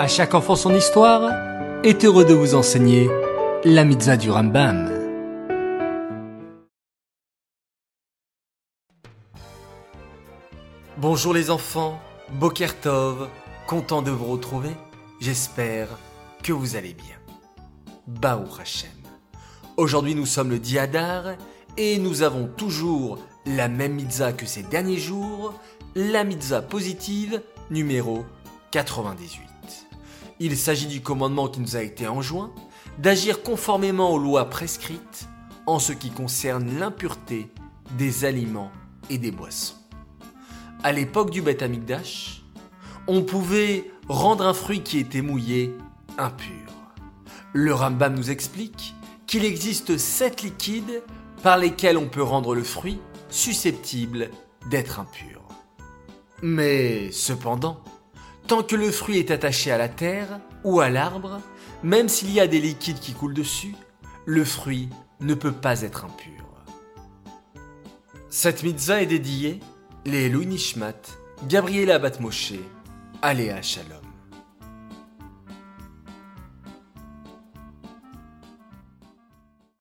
À chaque enfant son histoire est heureux de vous enseigner la mitzvah du Rambam. Bonjour les enfants, Boker Tov, content de vous retrouver. J'espère que vous allez bien. Baou Hashem. Aujourd'hui nous sommes le Diadar et nous avons toujours la même mitzvah que ces derniers jours, la mitzvah positive numéro 98. Il s'agit du commandement qui nous a été enjoint d'agir conformément aux lois prescrites en ce qui concerne l'impureté des aliments et des boissons. À l'époque du Beth Amikdash, on pouvait rendre un fruit qui était mouillé impur. Le Rambam nous explique qu'il existe sept liquides par lesquels on peut rendre le fruit susceptible d'être impur. Mais cependant, tant que le fruit est attaché à la terre ou à l'arbre, même s'il y a des liquides qui coulent dessus, le fruit ne peut pas être impur. Cette mitzvah est dédiée les Louis Nishmat, Gabriela Batmoshe, Aléa Shalom.